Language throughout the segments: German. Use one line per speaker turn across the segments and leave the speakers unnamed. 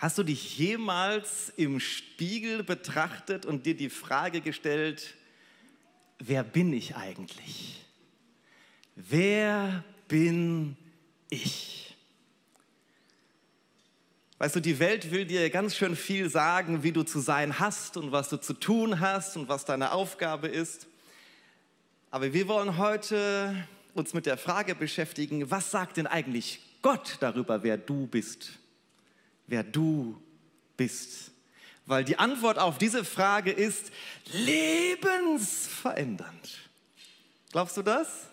Hast du dich jemals im Spiegel betrachtet und dir die Frage gestellt, wer bin ich eigentlich? Wer bin ich? Weißt du, die Welt will dir ganz schön viel sagen, wie du zu sein hast und was du zu tun hast und was deine Aufgabe ist. Aber wir wollen heute uns mit der Frage beschäftigen, was sagt denn eigentlich Gott darüber, wer du bist? Wer du bist. Weil die Antwort auf diese Frage ist lebensverändernd. Glaubst du das?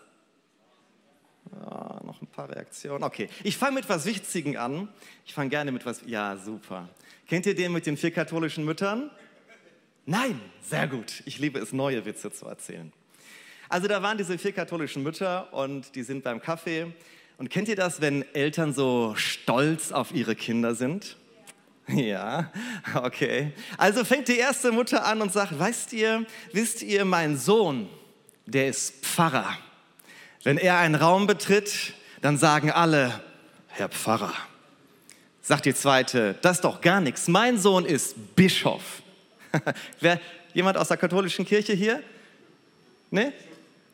Ja, noch ein paar Reaktionen. Okay, ich fange mit etwas Wichtigen an. Ich fange gerne mit was. Ja, super. Kennt ihr den mit den vier katholischen Müttern? Nein, sehr gut. Ich liebe es, neue Witze zu erzählen. Also da waren diese vier katholischen Mütter und die sind beim Kaffee und kennt ihr das, wenn Eltern so stolz auf ihre Kinder sind? Ja, okay. Also fängt die erste Mutter an und sagt, weißt ihr, wisst ihr, mein Sohn, der ist Pfarrer. Wenn er einen Raum betritt, dann sagen alle, Herr Pfarrer. Sagt die zweite, das ist doch gar nichts. Mein Sohn ist Bischof. Wer, jemand aus der katholischen Kirche hier? Ne?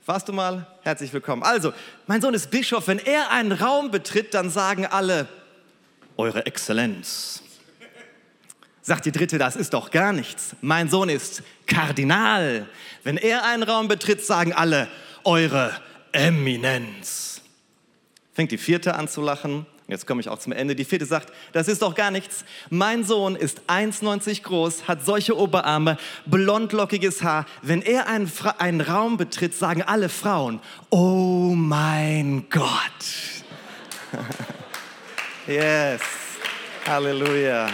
Warst du mal? Herzlich willkommen. Also, mein Sohn ist Bischof. Wenn er einen Raum betritt, dann sagen alle, Eure Exzellenz. Sagt die dritte, das ist doch gar nichts. Mein Sohn ist Kardinal. Wenn er einen Raum betritt, sagen alle, Eure Eminenz. Fängt die vierte an zu lachen. Jetzt komme ich auch zum Ende. Die vierte sagt, das ist doch gar nichts. Mein Sohn ist 1,90 groß, hat solche Oberarme, blondlockiges Haar. Wenn er einen, einen Raum betritt, sagen alle Frauen, oh mein Gott. yes, Halleluja.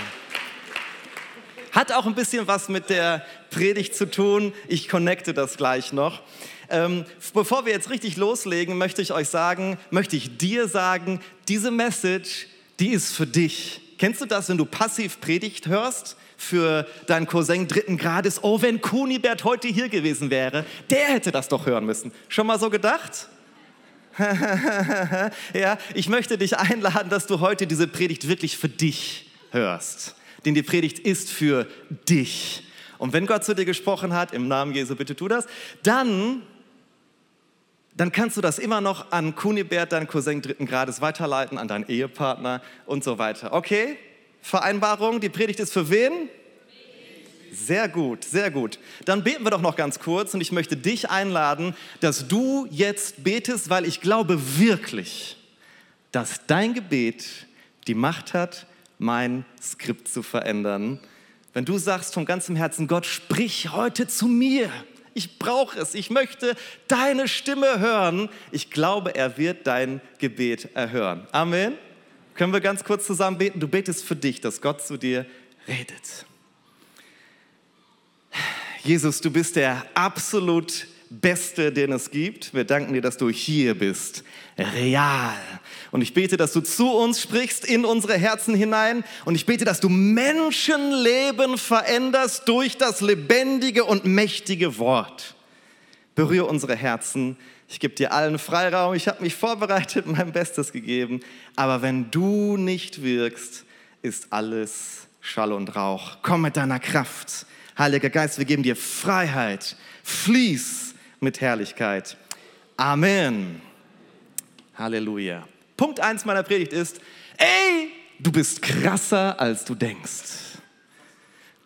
Hat auch ein bisschen was mit der Predigt zu tun. Ich connecte das gleich noch. Ähm, bevor wir jetzt richtig loslegen, möchte ich euch sagen, möchte ich dir sagen, diese Message, die ist für dich. Kennst du das, wenn du passiv Predigt hörst? für deinen Cousin dritten Grades, oh, wenn Kunibert heute hier gewesen wäre, der hätte das doch hören müssen. Schon mal so gedacht? ja, ich möchte dich einladen, dass du heute diese Predigt wirklich für dich hörst. Denn die Predigt ist für dich. Und wenn Gott zu dir gesprochen hat, im Namen Jesu, bitte tu das, dann dann kannst du das immer noch an Kunibert, deinen Cousin dritten Grades, weiterleiten, an deinen Ehepartner und so weiter. Okay? Vereinbarung, die Predigt ist für wen? Sehr gut, sehr gut. Dann beten wir doch noch ganz kurz und ich möchte dich einladen, dass du jetzt betest, weil ich glaube wirklich, dass dein Gebet die Macht hat, mein Skript zu verändern. Wenn du sagst von ganzem Herzen, Gott, sprich heute zu mir ich brauche es, ich möchte deine Stimme hören. Ich glaube, er wird dein Gebet erhören. Amen. Können wir ganz kurz zusammen beten? Du betest für dich, dass Gott zu dir redet. Jesus, du bist der absolut Beste, den es gibt. Wir danken dir, dass du hier bist. Real. Und ich bete, dass du zu uns sprichst, in unsere Herzen hinein. Und ich bete, dass du Menschenleben veränderst durch das lebendige und mächtige Wort. Berühre unsere Herzen. Ich gebe dir allen Freiraum. Ich habe mich vorbereitet, mein Bestes gegeben. Aber wenn du nicht wirkst, ist alles Schall und Rauch. Komm mit deiner Kraft. Heiliger Geist, wir geben dir Freiheit. Fließ mit Herrlichkeit. Amen. Halleluja. Punkt 1 meiner Predigt ist, ey, du bist krasser, als du denkst.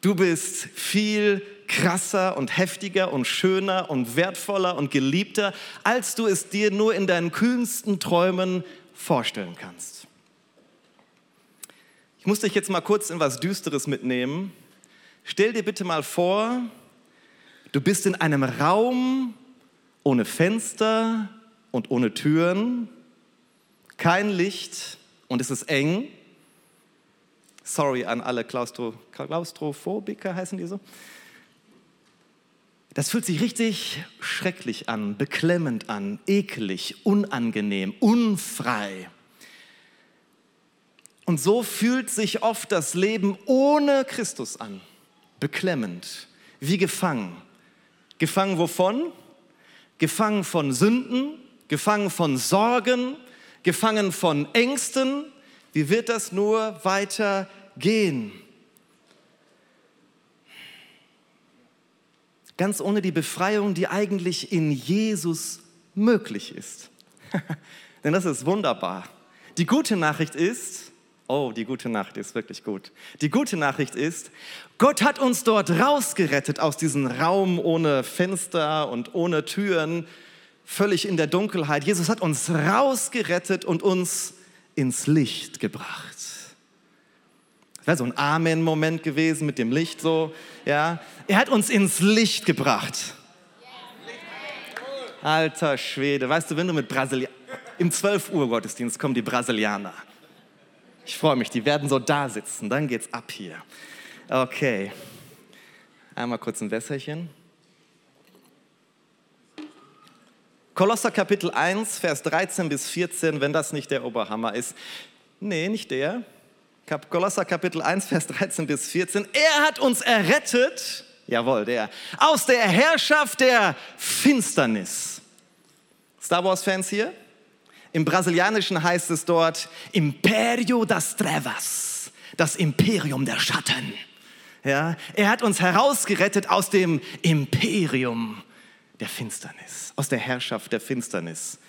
Du bist viel krasser und heftiger und schöner und wertvoller und geliebter, als du es dir nur in deinen kühnsten Träumen vorstellen kannst. Ich muss dich jetzt mal kurz in was Düsteres mitnehmen. Stell dir bitte mal vor, du bist in einem Raum ohne Fenster und ohne Türen kein Licht und es ist eng. Sorry an alle Klaustro Klaustrophobiker, heißen die so. Das fühlt sich richtig schrecklich an, beklemmend an, eklig, unangenehm, unfrei. Und so fühlt sich oft das Leben ohne Christus an. Beklemmend, wie gefangen. Gefangen wovon? Gefangen von Sünden, gefangen von Sorgen, gefangen von Ängsten. Wie wird das nur weiter gehen. Ganz ohne die Befreiung, die eigentlich in Jesus möglich ist. Denn das ist wunderbar. Die gute Nachricht ist, oh, die gute Nachricht ist wirklich gut. Die gute Nachricht ist, Gott hat uns dort rausgerettet aus diesem Raum ohne Fenster und ohne Türen, völlig in der Dunkelheit. Jesus hat uns rausgerettet und uns ins Licht gebracht. Das wäre so ein Amen-Moment gewesen mit dem Licht so, ja. Er hat uns ins Licht gebracht. Alter Schwede, weißt du, wenn du mit Brasilianern, im 12 Uhr Gottesdienst kommen die Brasilianer. Ich freue mich, die werden so da sitzen, dann geht's ab hier. Okay. Einmal kurz ein Wässerchen. Kolosser Kapitel 1, Vers 13 bis 14, wenn das nicht der Oberhammer ist. Nee, nicht der. Kolosser Kapitel 1, Vers 13 bis 14. Er hat uns errettet, jawohl, der, aus der Herrschaft der Finsternis. Star Wars-Fans hier? Im Brasilianischen heißt es dort Imperio das Trevas, das Imperium der Schatten. Ja, er hat uns herausgerettet aus dem Imperium der Finsternis, aus der Herrschaft der Finsternis.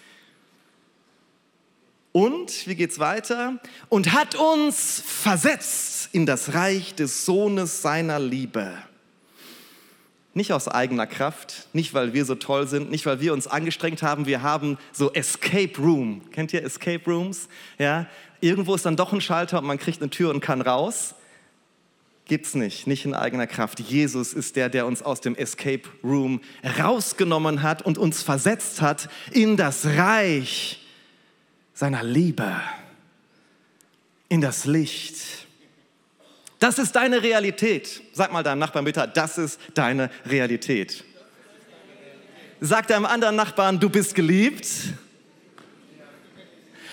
Und, wie geht's weiter? Und hat uns versetzt in das Reich des Sohnes seiner Liebe. Nicht aus eigener Kraft, nicht weil wir so toll sind, nicht weil wir uns angestrengt haben. Wir haben so Escape Room. Kennt ihr Escape Rooms? Ja? Irgendwo ist dann doch ein Schalter und man kriegt eine Tür und kann raus. Gibt's nicht, nicht in eigener Kraft. Jesus ist der, der uns aus dem Escape Room rausgenommen hat und uns versetzt hat in das Reich seiner Liebe, in das Licht. Das ist deine Realität. Sag mal deinem Nachbarn bitte, das ist deine Realität. Sag deinem anderen Nachbarn, du bist geliebt.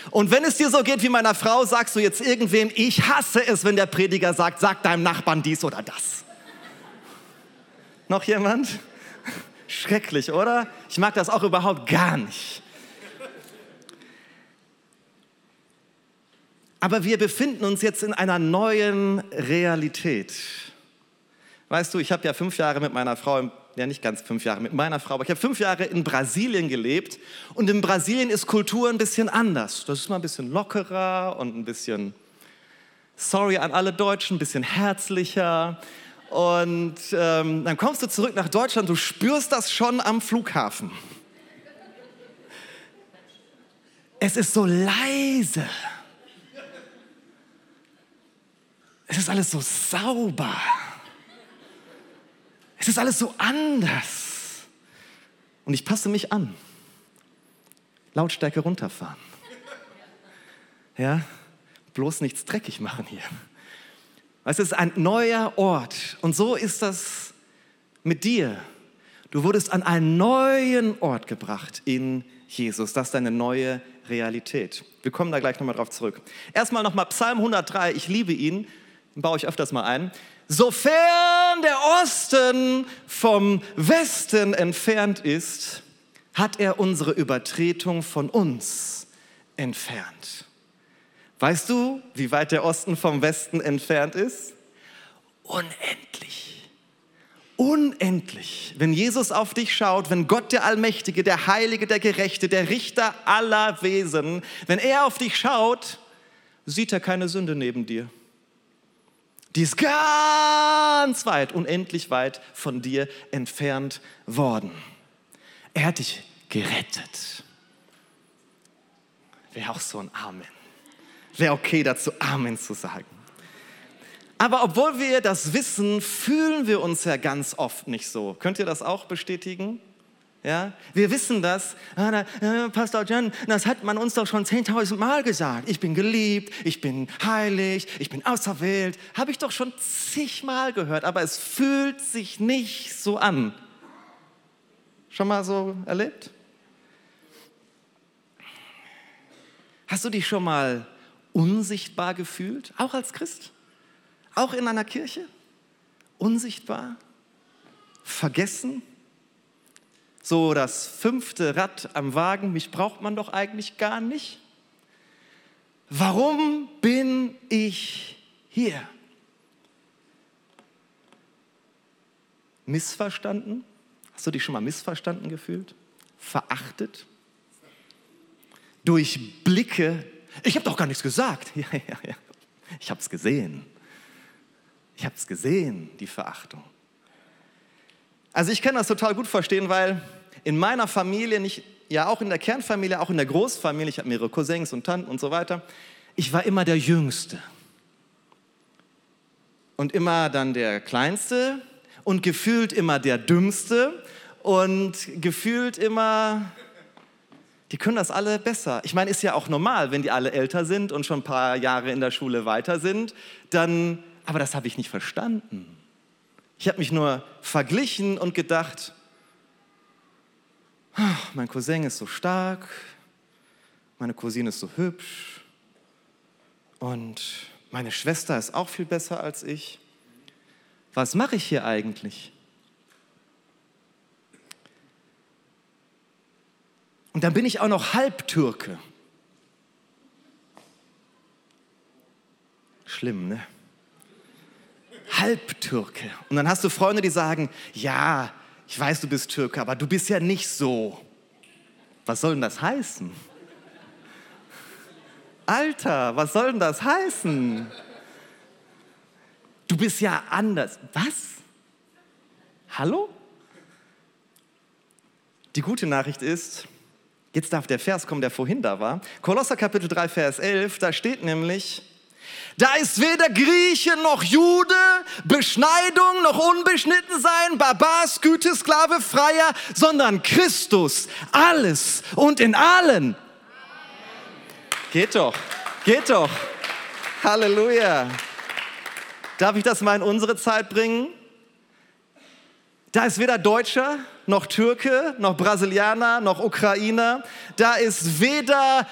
Und wenn es dir so geht wie meiner Frau, sagst du jetzt irgendwem, ich hasse es, wenn der Prediger sagt, sag deinem Nachbarn dies oder das. Noch jemand? Schrecklich, oder? Ich mag das auch überhaupt gar nicht. Aber wir befinden uns jetzt in einer neuen Realität. Weißt du, ich habe ja fünf Jahre mit meiner Frau, ja nicht ganz fünf Jahre mit meiner Frau, aber ich habe fünf Jahre in Brasilien gelebt. Und in Brasilien ist Kultur ein bisschen anders. Das ist mal ein bisschen lockerer und ein bisschen, sorry an alle Deutschen, ein bisschen herzlicher. Und ähm, dann kommst du zurück nach Deutschland, du spürst das schon am Flughafen. Es ist so leise. Es ist alles so sauber. Es ist alles so anders. Und ich passe mich an. Lautstärke runterfahren. Ja, bloß nichts dreckig machen hier. Es ist ein neuer Ort. Und so ist das mit dir. Du wurdest an einen neuen Ort gebracht in Jesus. Das ist deine neue Realität. Wir kommen da gleich nochmal drauf zurück. Erstmal nochmal Psalm 103. Ich liebe ihn baue ich öfters mal ein. Sofern der Osten vom Westen entfernt ist, hat er unsere Übertretung von uns entfernt. Weißt du, wie weit der Osten vom Westen entfernt ist? Unendlich. Unendlich. Wenn Jesus auf dich schaut, wenn Gott der Allmächtige, der Heilige, der Gerechte, der Richter aller Wesen, wenn er auf dich schaut, sieht er keine Sünde neben dir. Die ist ganz weit, unendlich weit von dir entfernt worden. Er hat dich gerettet. Wäre auch so ein Amen. Wäre okay dazu, Amen zu sagen. Aber obwohl wir das wissen, fühlen wir uns ja ganz oft nicht so. Könnt ihr das auch bestätigen? Ja, wir wissen das. Ah, äh, Pastor John, das hat man uns doch schon 10.000 Mal gesagt. Ich bin geliebt, ich bin heilig, ich bin auserwählt. Habe ich doch schon zigmal gehört, aber es fühlt sich nicht so an. Schon mal so erlebt? Hast du dich schon mal unsichtbar gefühlt, auch als Christ? Auch in einer Kirche? Unsichtbar? Vergessen? so das fünfte Rad am Wagen, mich braucht man doch eigentlich gar nicht. Warum bin ich hier? Missverstanden? Hast du dich schon mal missverstanden gefühlt? Verachtet? Durch Blicke? Ich habe doch gar nichts gesagt. Ja, ja, ja. Ich habe es gesehen. Ich habe es gesehen, die Verachtung. Also ich kann das total gut verstehen, weil in meiner Familie, nicht, ja auch in der Kernfamilie, auch in der Großfamilie, ich habe mehrere Cousins und Tanten und so weiter, ich war immer der Jüngste. Und immer dann der Kleinste und gefühlt immer der Dümmste und gefühlt immer, die können das alle besser. Ich meine, ist ja auch normal, wenn die alle älter sind und schon ein paar Jahre in der Schule weiter sind, dann, aber das habe ich nicht verstanden. Ich habe mich nur verglichen und gedacht, mein Cousin ist so stark, meine Cousine ist so hübsch und meine Schwester ist auch viel besser als ich. Was mache ich hier eigentlich? Und dann bin ich auch noch Halbtürke. Schlimm, ne? Halbtürke. Und dann hast du Freunde, die sagen, ja, ich weiß, du bist Türke, aber du bist ja nicht so. Was soll denn das heißen? Alter, was soll denn das heißen? Du bist ja anders. Was? Hallo? Die gute Nachricht ist, jetzt darf der Vers kommen, der vorhin da war. Kolosser Kapitel 3, Vers 11, da steht nämlich, da ist weder Grieche noch Jude, Beschneidung noch unbeschnitten sein, Barbar, Güte, Sklave, Freier, sondern Christus, alles und in allen. Geht doch, geht doch. Halleluja. Darf ich das mal in unsere Zeit bringen? Da ist weder Deutscher, noch Türke, noch Brasilianer, noch Ukrainer. Da ist weder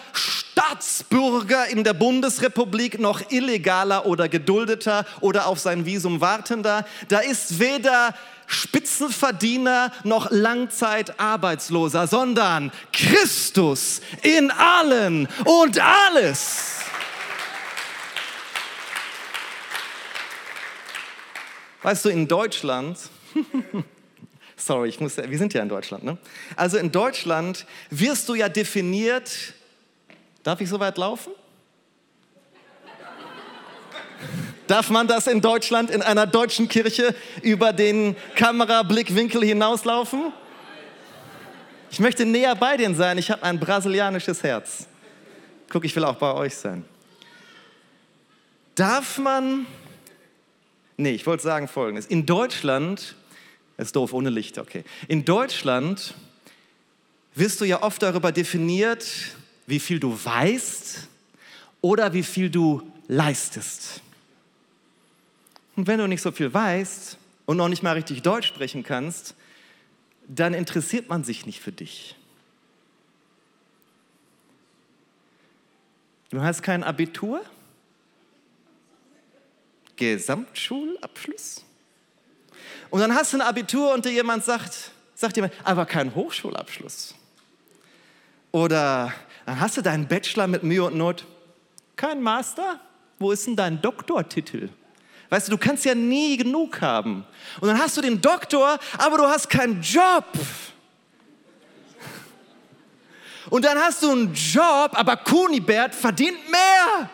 Staatsbürger in der Bundesrepublik, noch illegaler oder geduldeter oder auf sein Visum wartender. Da ist weder Spitzenverdiener noch Langzeitarbeitsloser, sondern Christus in allen und alles. Weißt du, in Deutschland Sorry, ich muss, wir sind ja in Deutschland. Ne? Also in Deutschland wirst du ja definiert. Darf ich so weit laufen? Darf man das in Deutschland in einer deutschen Kirche über den Kamerablickwinkel hinauslaufen? Ich möchte näher bei denen sein. Ich habe ein brasilianisches Herz. Guck, ich will auch bei euch sein. Darf man. Nee, ich wollte sagen Folgendes. In Deutschland ist doof ohne Licht, okay. In Deutschland wirst du ja oft darüber definiert, wie viel du weißt oder wie viel du leistest. Und wenn du nicht so viel weißt und noch nicht mal richtig Deutsch sprechen kannst, dann interessiert man sich nicht für dich. Du hast kein Abitur? Gesamtschulabschluss? Und dann hast du ein Abitur und dir jemand sagt, sagt jemand, aber kein Hochschulabschluss. Oder dann hast du deinen Bachelor mit Mühe und Not, kein Master? Wo ist denn dein Doktortitel? Weißt du, du kannst ja nie genug haben. Und dann hast du den Doktor, aber du hast keinen Job. Und dann hast du einen Job, aber Kunibert verdient mehr.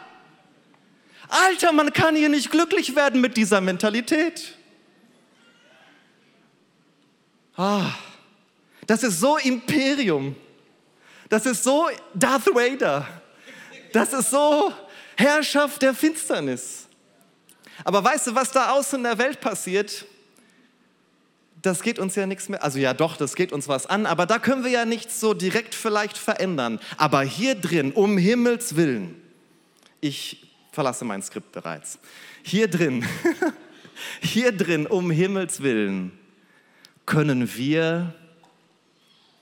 Alter, man kann hier nicht glücklich werden mit dieser Mentalität. Ah, das ist so Imperium. Das ist so Darth Vader. Das ist so Herrschaft der Finsternis. Aber weißt du, was da außen in der Welt passiert? Das geht uns ja nichts mehr. Also ja, doch, das geht uns was an, aber da können wir ja nichts so direkt vielleicht verändern. Aber hier drin, um Himmels Willen, ich verlasse mein Skript bereits. Hier drin, hier drin, um Himmels Willen, können wir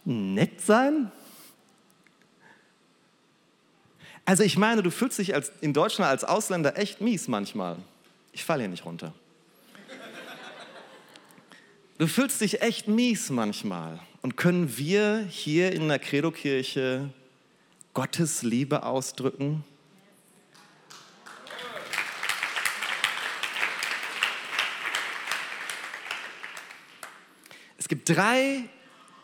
nett sein? Also ich meine, du fühlst dich als, in Deutschland als Ausländer echt mies manchmal. Ich falle hier nicht runter. Du fühlst dich echt mies manchmal. Und können wir hier in der Credo-Kirche Gottes Liebe ausdrücken? gibt drei,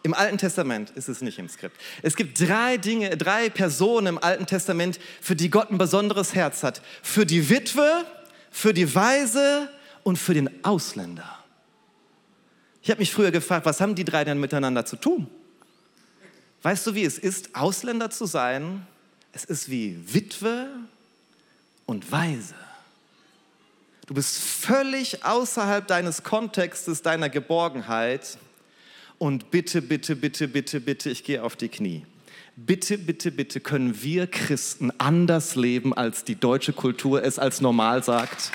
im Alten Testament ist es nicht im Skript. Es gibt drei Dinge, drei Personen im Alten Testament, für die Gott ein besonderes Herz hat. Für die Witwe, für die Weise und für den Ausländer. Ich habe mich früher gefragt, was haben die drei denn miteinander zu tun? Weißt du, wie es ist, Ausländer zu sein? Es ist wie Witwe und Weise. Du bist völlig außerhalb deines Kontextes, deiner Geborgenheit. Und bitte, bitte, bitte, bitte, bitte, ich gehe auf die Knie. Bitte, bitte, bitte können wir Christen anders leben, als die deutsche Kultur es als normal sagt.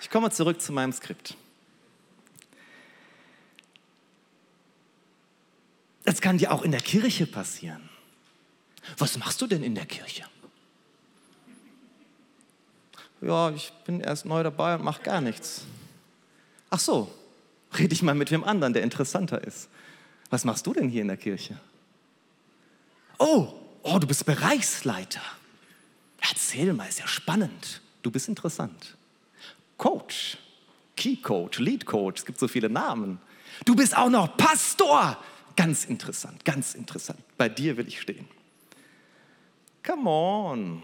Ich komme zurück zu meinem Skript. Das kann dir auch in der Kirche passieren. Was machst du denn in der Kirche? Ja, ich bin erst neu dabei und mache gar nichts. Ach so, rede ich mal mit wem anderen, der interessanter ist. Was machst du denn hier in der Kirche? Oh, oh, du bist Bereichsleiter. Erzähl mal, ist ja spannend. Du bist interessant. Coach, Key Coach, Lead Coach, es gibt so viele Namen. Du bist auch noch Pastor. Ganz interessant, ganz interessant. Bei dir will ich stehen. Come on.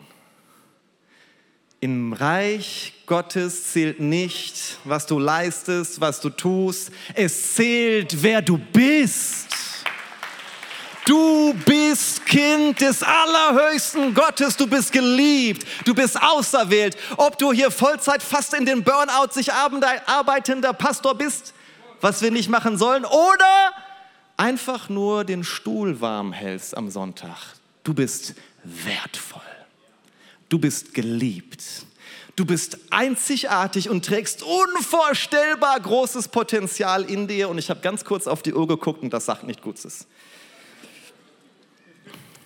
Im Reich Gottes zählt nicht, was du leistest, was du tust. Es zählt, wer du bist. Du bist Kind des allerhöchsten Gottes, du bist geliebt, du bist auserwählt. Ob du hier Vollzeit fast in den Burnout sich arbeitender Pastor bist, was wir nicht machen sollen, oder einfach nur den Stuhl warm hältst am Sonntag. Du bist wertvoll. Du bist geliebt. Du bist einzigartig und trägst unvorstellbar großes Potenzial in dir. Und ich habe ganz kurz auf die Uhr geguckt und das sagt nicht Gutes.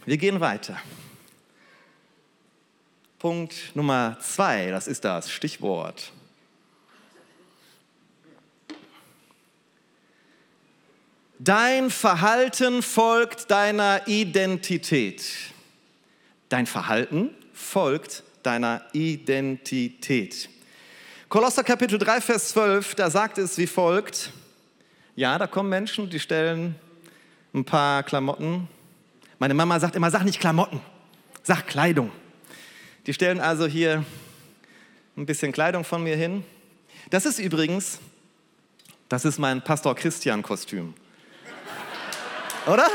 Wir gehen weiter. Punkt Nummer zwei, das ist das Stichwort. Dein Verhalten folgt deiner Identität. Dein Verhalten folgt deiner Identität. Kolosser Kapitel 3, Vers 12, da sagt es wie folgt. Ja, da kommen Menschen, die stellen ein paar Klamotten. Meine Mama sagt immer, sag nicht Klamotten, sag Kleidung. Die stellen also hier ein bisschen Kleidung von mir hin. Das ist übrigens, das ist mein Pastor Christian Kostüm. Oder?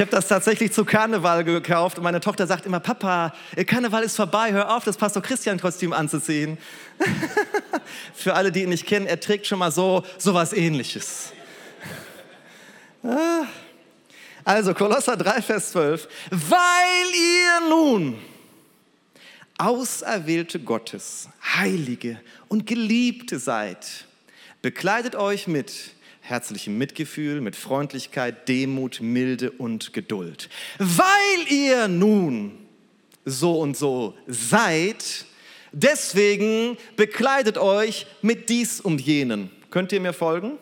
Ich habe das tatsächlich zu Karneval gekauft und meine Tochter sagt immer, Papa, Karneval ist vorbei, hör auf, das Pastor Christian-Kostüm anzuziehen. Für alle, die ihn nicht kennen, er trägt schon mal so sowas ähnliches. Ah. Also Kolosser 3, Vers 12. Weil ihr nun Auserwählte Gottes, Heilige und Geliebte seid, Bekleidet euch mit herzlichem Mitgefühl, mit Freundlichkeit, Demut, Milde und Geduld. Weil ihr nun so und so seid, deswegen bekleidet euch mit dies und jenen. Könnt ihr mir folgen?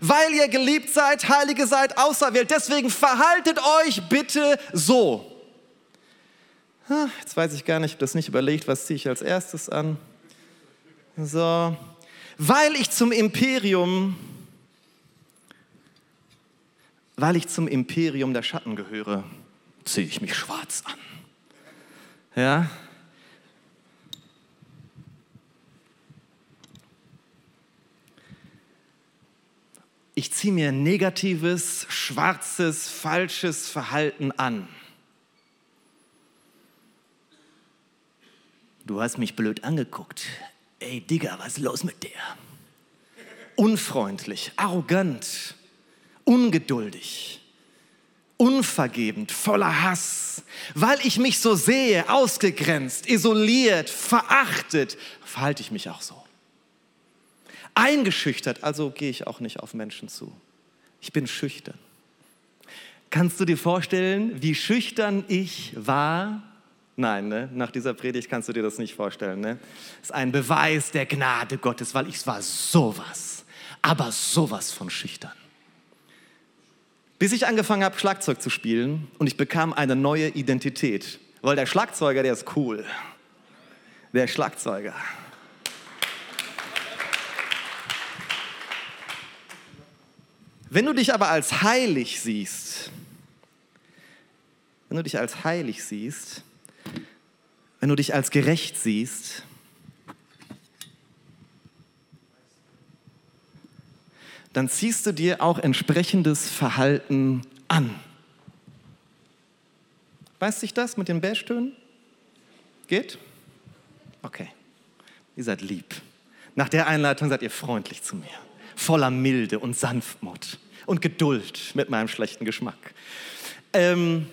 Weil ihr geliebt seid, heilige seid, auserwählt, deswegen verhaltet euch bitte so. Jetzt weiß ich gar nicht, ich habe das nicht überlegt, was ziehe ich als erstes an. So, weil ich zum Imperium, weil ich zum Imperium der Schatten gehöre, ziehe ich mich schwarz an. Ja? Ich ziehe mir negatives, schwarzes, falsches Verhalten an. Du hast mich blöd angeguckt ey Digga, was ist los mit dir? Unfreundlich, arrogant, ungeduldig, unvergebend, voller Hass. Weil ich mich so sehe, ausgegrenzt, isoliert, verachtet, verhalte ich mich auch so. Eingeschüchtert, also gehe ich auch nicht auf Menschen zu. Ich bin schüchtern. Kannst du dir vorstellen, wie schüchtern ich war, Nein, ne? nach dieser Predigt kannst du dir das nicht vorstellen. Ne? Das ist ein Beweis der Gnade Gottes, weil ich war sowas, aber sowas von schüchtern. Bis ich angefangen habe, Schlagzeug zu spielen und ich bekam eine neue Identität. Weil der Schlagzeuger, der ist cool. Der Schlagzeuger. Wenn du dich aber als heilig siehst, wenn du dich als heilig siehst, wenn du dich als gerecht siehst, dann ziehst du dir auch entsprechendes Verhalten an. Weiß sich das mit den Beige-Tönen? Geht? Okay. Ihr seid lieb. Nach der Einleitung seid ihr freundlich zu mir, voller Milde und Sanftmut und Geduld mit meinem schlechten Geschmack. Ähm,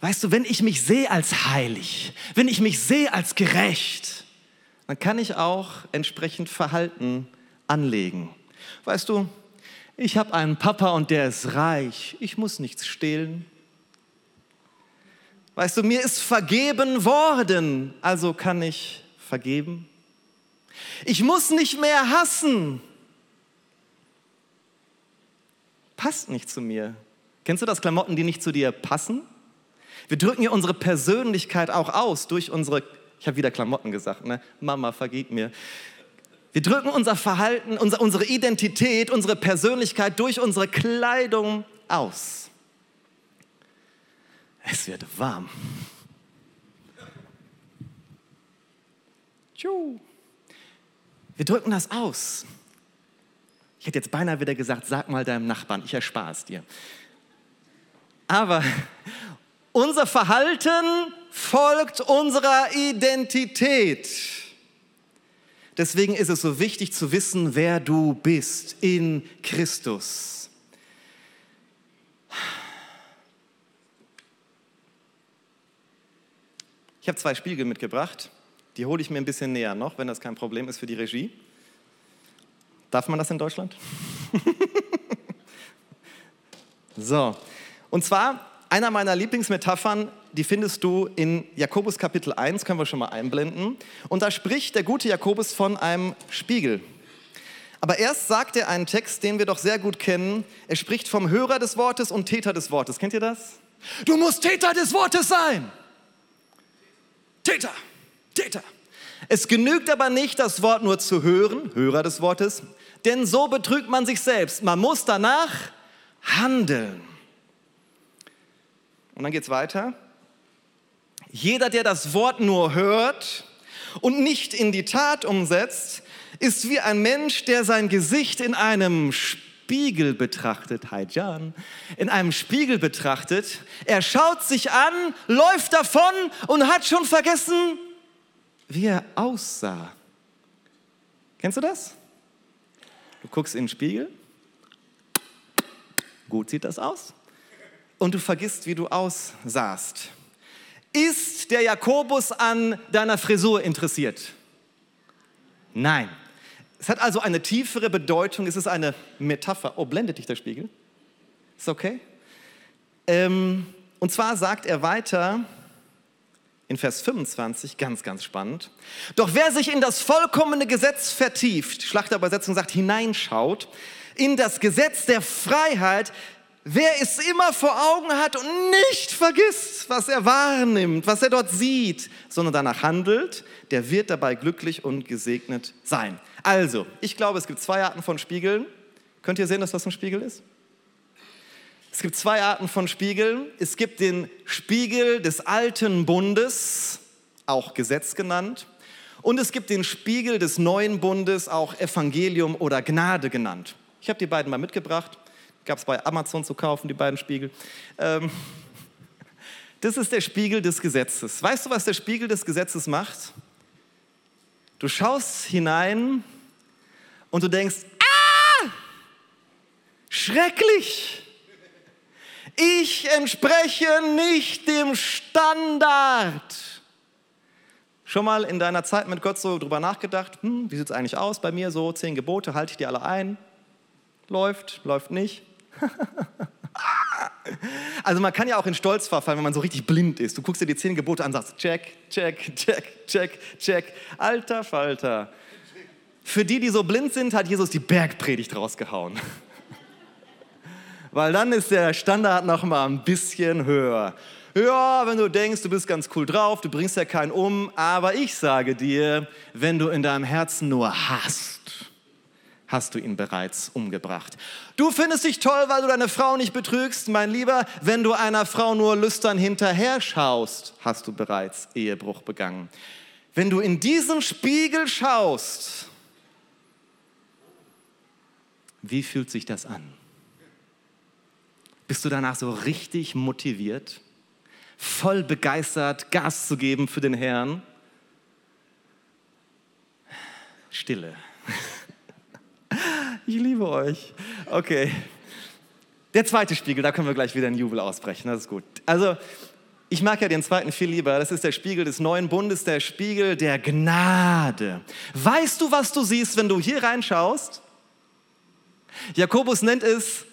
weißt du, wenn ich mich sehe als heilig, wenn ich mich sehe als gerecht, dann kann ich auch entsprechend Verhalten anlegen. Weißt du, ich habe einen Papa und der ist reich. Ich muss nichts stehlen. Weißt du, mir ist vergeben worden, also kann ich vergeben. Ich muss nicht mehr hassen. Passt nicht zu mir. Kennst du das Klamotten, die nicht zu dir passen? Wir drücken ja unsere Persönlichkeit auch aus durch unsere, ich habe wieder Klamotten gesagt, ne? Mama, vergib mir. Wir drücken unser Verhalten, unsere Identität, unsere Persönlichkeit durch unsere Kleidung aus. Es wird warm. Wir drücken das aus. Ich hätte jetzt beinahe wieder gesagt, sag mal deinem Nachbarn, ich erspare es dir. Aber unser Verhalten folgt unserer Identität. Deswegen ist es so wichtig zu wissen, wer du bist in Christus. Ich habe zwei Spiegel mitgebracht. Die hole ich mir ein bisschen näher noch, wenn das kein Problem ist für die Regie. Darf man das in Deutschland? so, und zwar einer meiner Lieblingsmetaphern, die findest du in Jakobus Kapitel 1, können wir schon mal einblenden. Und da spricht der gute Jakobus von einem Spiegel. Aber erst sagt er einen Text, den wir doch sehr gut kennen. Er spricht vom Hörer des Wortes und Täter des Wortes. Kennt ihr das? Du musst Täter des Wortes sein. Täter, Täter. Es genügt aber nicht, das Wort nur zu hören, Hörer des Wortes, denn so betrügt man sich selbst. Man muss danach handeln. Und dann geht es weiter. Jeder, der das Wort nur hört und nicht in die Tat umsetzt, ist wie ein Mensch, der sein Gesicht in einem Spiegel betrachtet. Hi Jan. In einem Spiegel betrachtet. Er schaut sich an, läuft davon und hat schon vergessen, wie er aussah. Kennst du das? Du guckst in den Spiegel. Gut sieht das aus und du vergisst, wie du aussahst. Ist der Jakobus an deiner Frisur interessiert? Nein. Es hat also eine tiefere Bedeutung, es ist eine Metapher. Oh, blendet dich der Spiegel? Ist okay? Ähm, und zwar sagt er weiter in Vers 25, ganz, ganz spannend. Doch wer sich in das vollkommene Gesetz vertieft, Schlachterübersetzung sagt, hineinschaut, in das Gesetz der Freiheit, Wer es immer vor Augen hat und nicht vergisst, was er wahrnimmt, was er dort sieht, sondern danach handelt, der wird dabei glücklich und gesegnet sein. Also, ich glaube, es gibt zwei Arten von Spiegeln. Könnt ihr sehen, dass das ein Spiegel ist? Es gibt zwei Arten von Spiegeln. Es gibt den Spiegel des alten Bundes, auch Gesetz genannt. Und es gibt den Spiegel des neuen Bundes, auch Evangelium oder Gnade genannt. Ich habe die beiden mal mitgebracht. Gab es bei Amazon zu kaufen, die beiden Spiegel. Ähm, das ist der Spiegel des Gesetzes. Weißt du, was der Spiegel des Gesetzes macht? Du schaust hinein und du denkst, ah, schrecklich. Ich entspreche nicht dem Standard. Schon mal in deiner Zeit mit Gott so drüber nachgedacht, hm, wie sieht es eigentlich aus bei mir so, zehn Gebote, halte ich die alle ein? Läuft, läuft nicht. Also man kann ja auch in Stolz verfallen, wenn man so richtig blind ist. Du guckst dir die zehn Gebote an und sagst, check, check, check, check, check. Alter Falter. Für die, die so blind sind, hat Jesus die Bergpredigt rausgehauen. weil dann ist der Standard noch mal ein bisschen höher. Ja, wenn du denkst, du bist ganz cool drauf, du bringst ja keinen um, aber ich sage dir, wenn du in deinem Herzen nur hast, hast du ihn bereits umgebracht. Du findest dich toll, weil du deine Frau nicht betrügst, mein Lieber. Wenn du einer Frau nur lüstern hinterher schaust, hast du bereits Ehebruch begangen. Wenn du in diesen Spiegel schaust, wie fühlt sich das an? Bist du danach so richtig motiviert, voll begeistert, Gas zu geben für den Herrn? Stille. Ich liebe euch. Okay. Der zweite Spiegel, da können wir gleich wieder in Jubel ausbrechen. Das ist gut. Also, ich mag ja den zweiten viel lieber. Das ist der Spiegel des neuen Bundes, der Spiegel der Gnade. Weißt du, was du siehst, wenn du hier reinschaust? Jakobus nennt es,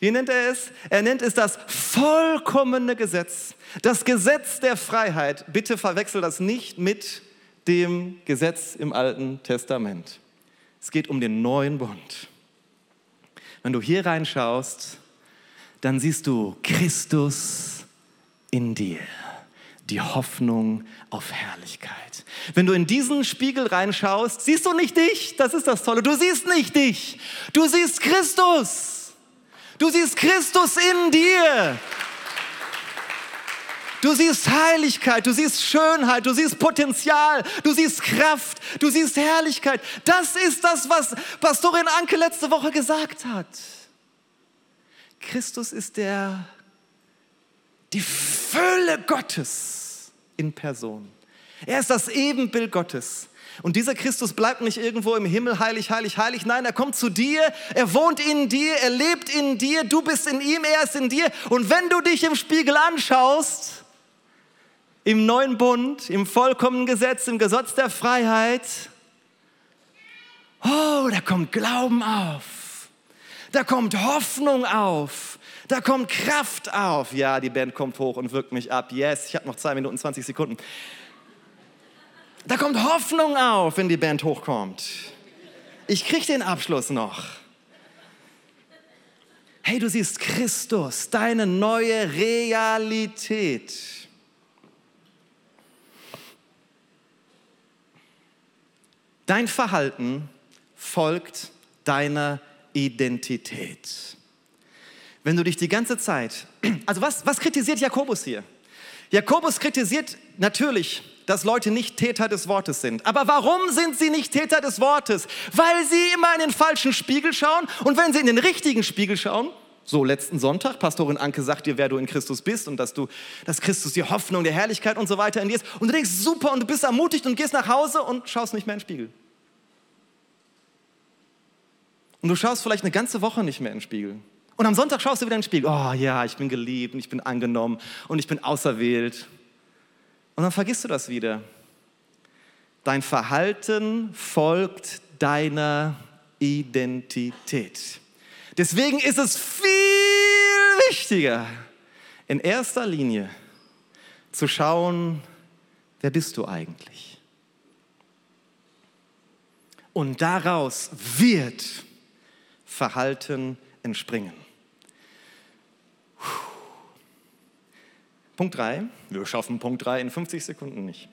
wie nennt er es? Er nennt es das vollkommene Gesetz. Das Gesetz der Freiheit. Bitte verwechsel das nicht mit dem Gesetz im Alten Testament. Es geht um den neuen Bund. Wenn du hier reinschaust, dann siehst du Christus in dir, die Hoffnung auf Herrlichkeit. Wenn du in diesen Spiegel reinschaust, siehst du nicht dich, das ist das Tolle, du siehst nicht dich, du siehst Christus. Du siehst Christus in dir. Du siehst Heiligkeit, du siehst Schönheit, du siehst Potenzial, du siehst Kraft, du siehst Herrlichkeit. Das ist das, was Pastorin Anke letzte Woche gesagt hat. Christus ist der, die Fülle Gottes in Person. Er ist das Ebenbild Gottes. Und dieser Christus bleibt nicht irgendwo im Himmel heilig, heilig, heilig. Nein, er kommt zu dir, er wohnt in dir, er lebt in dir, du bist in ihm, er ist in dir. Und wenn du dich im Spiegel anschaust, im neuen Bund, im vollkommenen Gesetz, im Gesetz der Freiheit, oh, da kommt Glauben auf, da kommt Hoffnung auf, da kommt Kraft auf. Ja, die Band kommt hoch und wirkt mich ab. Yes, ich habe noch zwei Minuten, 20 Sekunden. Da kommt Hoffnung auf, wenn die Band hochkommt. Ich kriege den Abschluss noch. Hey, du siehst Christus, deine neue Realität. Dein Verhalten folgt deiner Identität. Wenn du dich die ganze Zeit, also was, was kritisiert Jakobus hier? Jakobus kritisiert natürlich, dass Leute nicht Täter des Wortes sind. Aber warum sind sie nicht Täter des Wortes? Weil sie immer in den falschen Spiegel schauen und wenn sie in den richtigen Spiegel schauen, so letzten Sonntag, Pastorin Anke sagt dir, wer du in Christus bist und dass du, dass Christus die Hoffnung, die Herrlichkeit und so weiter in dir ist. Und du denkst, super, und du bist ermutigt und gehst nach Hause und schaust nicht mehr in den Spiegel. Und du schaust vielleicht eine ganze Woche nicht mehr in den Spiegel. Und am Sonntag schaust du wieder in den Spiegel. Oh ja, ich bin geliebt und ich bin angenommen und ich bin auserwählt. Und dann vergisst du das wieder. Dein Verhalten folgt deiner Identität. Deswegen ist es viel wichtiger, in erster Linie zu schauen, wer bist du eigentlich? Und daraus wird Verhalten entspringen. Punkt 3. Wir schaffen Punkt 3 in 50 Sekunden nicht.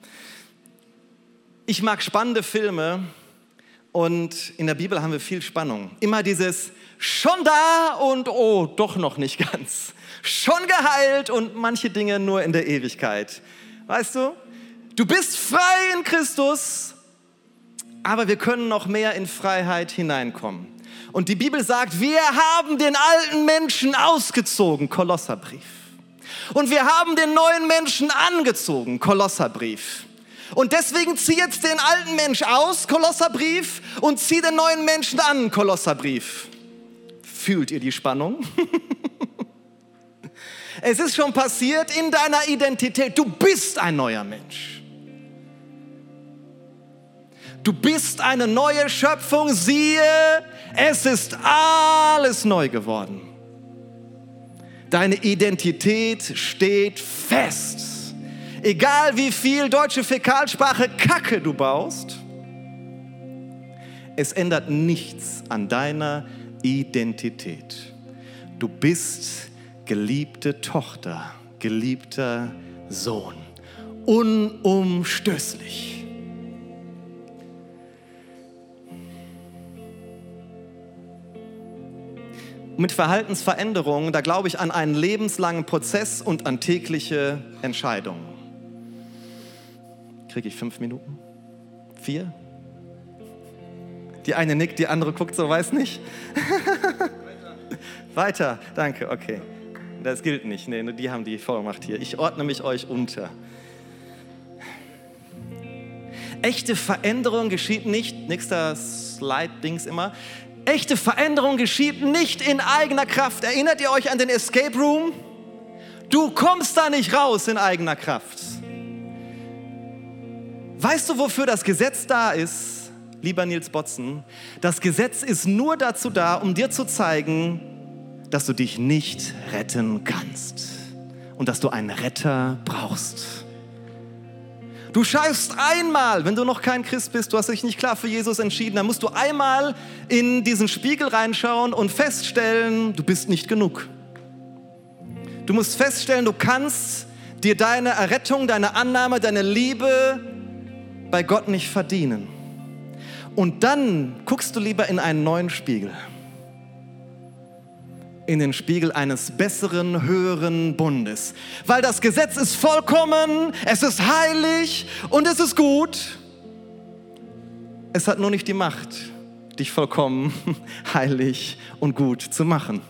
Ich mag spannende Filme und in der Bibel haben wir viel Spannung. Immer dieses schon da und oh, doch noch nicht ganz. Schon geheilt und manche Dinge nur in der Ewigkeit. Weißt du? Du bist frei in Christus, aber wir können noch mehr in Freiheit hineinkommen. Und die Bibel sagt, wir haben den alten Menschen ausgezogen, Kolosserbrief. Und wir haben den neuen Menschen angezogen, Kolosserbrief. Und deswegen zieh jetzt den alten Mensch aus, Kolosserbrief, und zieh den neuen Menschen an, Kolosserbrief. Fühlt ihr die Spannung? es ist schon passiert in deiner Identität. Du bist ein neuer Mensch. Du bist eine neue Schöpfung. Siehe, es ist alles neu geworden. Deine Identität steht fest. Egal wie viel deutsche Fäkalsprache Kacke du baust, es ändert nichts an deiner Identität. Du bist geliebte Tochter, geliebter Sohn. Unumstößlich. Mit Verhaltensveränderungen, da glaube ich an einen lebenslangen Prozess und an tägliche Entscheidungen. Kriege ich fünf Minuten? Vier? Die eine nickt, die andere guckt so, weiß nicht. Weiter, danke, okay. Das gilt nicht, nee, die haben die Vollmacht hier. Ich ordne mich euch unter. Echte Veränderung geschieht nicht, nächster Slide-Dings immer, echte Veränderung geschieht nicht in eigener Kraft. Erinnert ihr euch an den Escape Room? Du kommst da nicht raus in eigener Kraft. Weißt du, wofür das Gesetz da ist, lieber Nils Botzen? Das Gesetz ist nur dazu da, um dir zu zeigen, dass du dich nicht retten kannst und dass du einen Retter brauchst. Du schaust einmal, wenn du noch kein Christ bist, du hast dich nicht klar für Jesus entschieden, dann musst du einmal in diesen Spiegel reinschauen und feststellen, du bist nicht genug. Du musst feststellen, du kannst dir deine Errettung, deine Annahme, deine Liebe bei Gott nicht verdienen. Und dann guckst du lieber in einen neuen Spiegel in den Spiegel eines besseren, höheren Bundes. Weil das Gesetz ist vollkommen, es ist heilig und es ist gut. Es hat nur nicht die Macht, dich vollkommen, heilig und gut zu machen.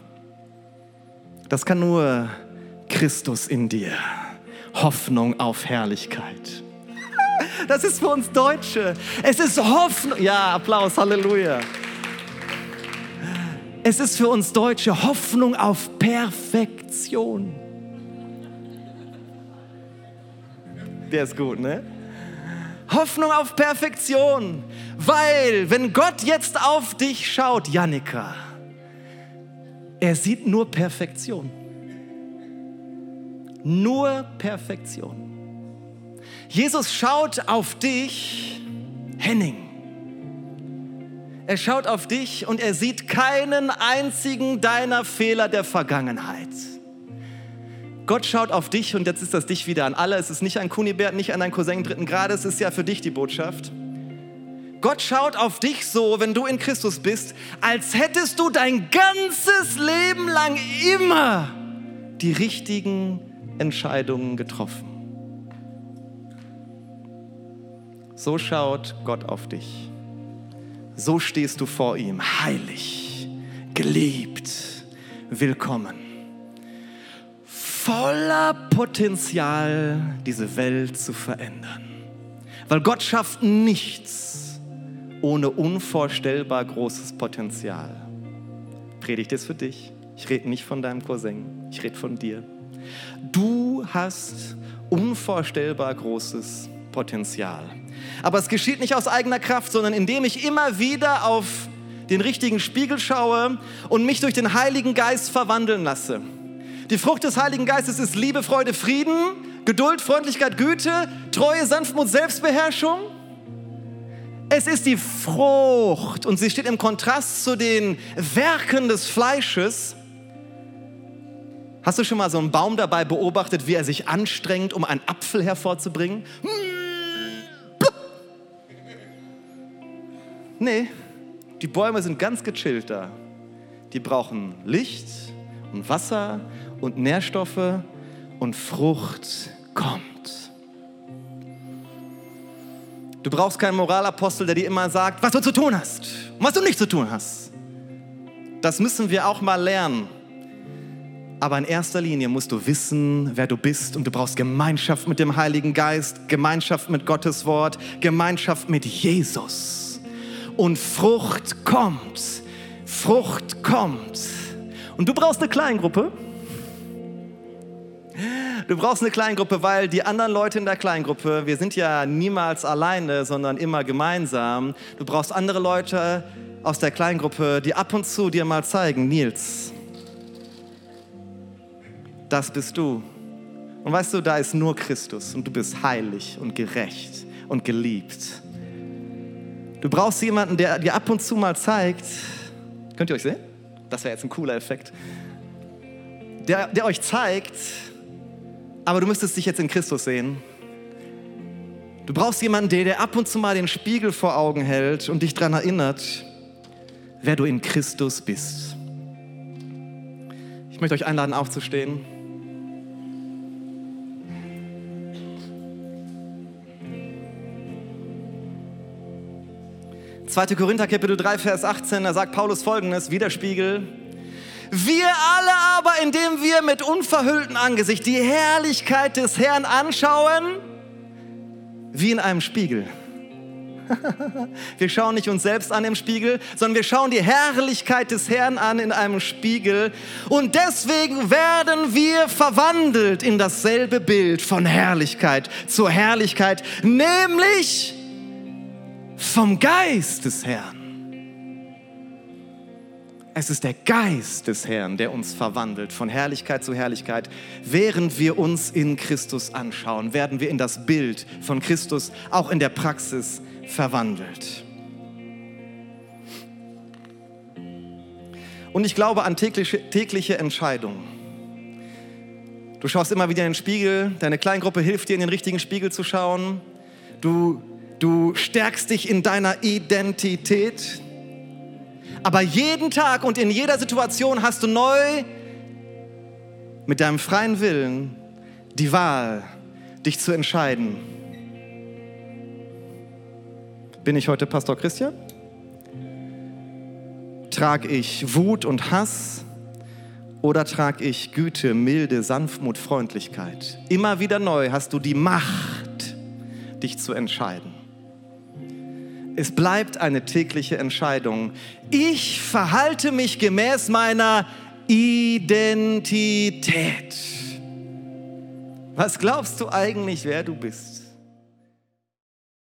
Das kann nur Christus in dir. Hoffnung auf Herrlichkeit. Das ist für uns Deutsche. Es ist Hoffnung. Ja, Applaus, Halleluja. Es ist für uns Deutsche Hoffnung auf Perfektion. Der ist gut, ne? Hoffnung auf Perfektion. Weil, wenn Gott jetzt auf dich schaut, Janika, er sieht nur Perfektion. Nur Perfektion. Jesus schaut auf dich, Henning. Er schaut auf dich und er sieht keinen einzigen deiner Fehler der Vergangenheit. Gott schaut auf dich und jetzt ist das dich wieder an alle. Es ist nicht ein Kunibert, nicht an deinen Cousin dritten Grades, es ist ja für dich die Botschaft. Gott schaut auf dich so, wenn du in Christus bist, als hättest du dein ganzes Leben lang immer die richtigen Entscheidungen getroffen. So schaut Gott auf dich. So stehst du vor ihm, heilig, geliebt, willkommen. Voller Potenzial, diese Welt zu verändern. Weil Gott schafft nichts ohne unvorstellbar großes Potenzial. Predigt ist für dich. Ich rede nicht von deinem Cousin, ich rede von dir. Du hast unvorstellbar großes Potenzial. Aber es geschieht nicht aus eigener Kraft, sondern indem ich immer wieder auf den richtigen Spiegel schaue und mich durch den Heiligen Geist verwandeln lasse. Die Frucht des Heiligen Geistes ist Liebe, Freude, Frieden, Geduld, Freundlichkeit, Güte, Treue, Sanftmut, Selbstbeherrschung. Es ist die Frucht und sie steht im Kontrast zu den Werken des Fleisches. Hast du schon mal so einen Baum dabei beobachtet, wie er sich anstrengt, um einen Apfel hervorzubringen? Hm Nee, die Bäume sind ganz gechillt da. Die brauchen Licht und Wasser und Nährstoffe und Frucht kommt. Du brauchst keinen Moralapostel, der dir immer sagt, was du zu tun hast und was du nicht zu tun hast. Das müssen wir auch mal lernen. Aber in erster Linie musst du wissen, wer du bist und du brauchst Gemeinschaft mit dem Heiligen Geist, Gemeinschaft mit Gottes Wort, Gemeinschaft mit Jesus und Frucht kommt. Frucht kommt. Und du brauchst eine Kleingruppe. Du brauchst eine Kleingruppe, weil die anderen Leute in der Kleingruppe, wir sind ja niemals alleine, sondern immer gemeinsam. Du brauchst andere Leute aus der Kleingruppe, die ab und zu dir mal zeigen, Nils, das bist du. Und weißt du, da ist nur Christus und du bist heilig und gerecht und geliebt. Du brauchst jemanden, der dir ab und zu mal zeigt, könnt ihr euch sehen? Das wäre jetzt ein cooler Effekt. der, der euch zeigt, aber du müsstest dich jetzt in Christus sehen. Du brauchst jemanden, der dir ab und zu mal den Spiegel vor Augen hält und dich daran erinnert, wer du in Christus bist. Ich möchte euch einladen, aufzustehen. 2. Korinther Kapitel 3, Vers 18, da sagt Paulus folgendes, Widerspiegel. Wir alle aber, indem wir mit unverhülltem Angesicht die Herrlichkeit des Herrn anschauen, wie in einem Spiegel. Wir schauen nicht uns selbst an im Spiegel, sondern wir schauen die Herrlichkeit des Herrn an in einem Spiegel. Und deswegen werden wir verwandelt in dasselbe Bild von Herrlichkeit zur Herrlichkeit, nämlich vom Geist des Herrn. Es ist der Geist des Herrn, der uns verwandelt von Herrlichkeit zu Herrlichkeit. Während wir uns in Christus anschauen, werden wir in das Bild von Christus auch in der Praxis verwandelt. Und ich glaube an tägliche, tägliche Entscheidungen. Du schaust immer wieder in den Spiegel, deine Kleingruppe hilft dir, in den richtigen Spiegel zu schauen. Du Du stärkst dich in deiner Identität. Aber jeden Tag und in jeder Situation hast du neu mit deinem freien Willen die Wahl, dich zu entscheiden. Bin ich heute Pastor Christian? Trage ich Wut und Hass oder trage ich Güte, Milde, Sanftmut, Freundlichkeit? Immer wieder neu hast du die Macht, dich zu entscheiden. Es bleibt eine tägliche Entscheidung. Ich verhalte mich gemäß meiner Identität. Was glaubst du eigentlich, wer du bist?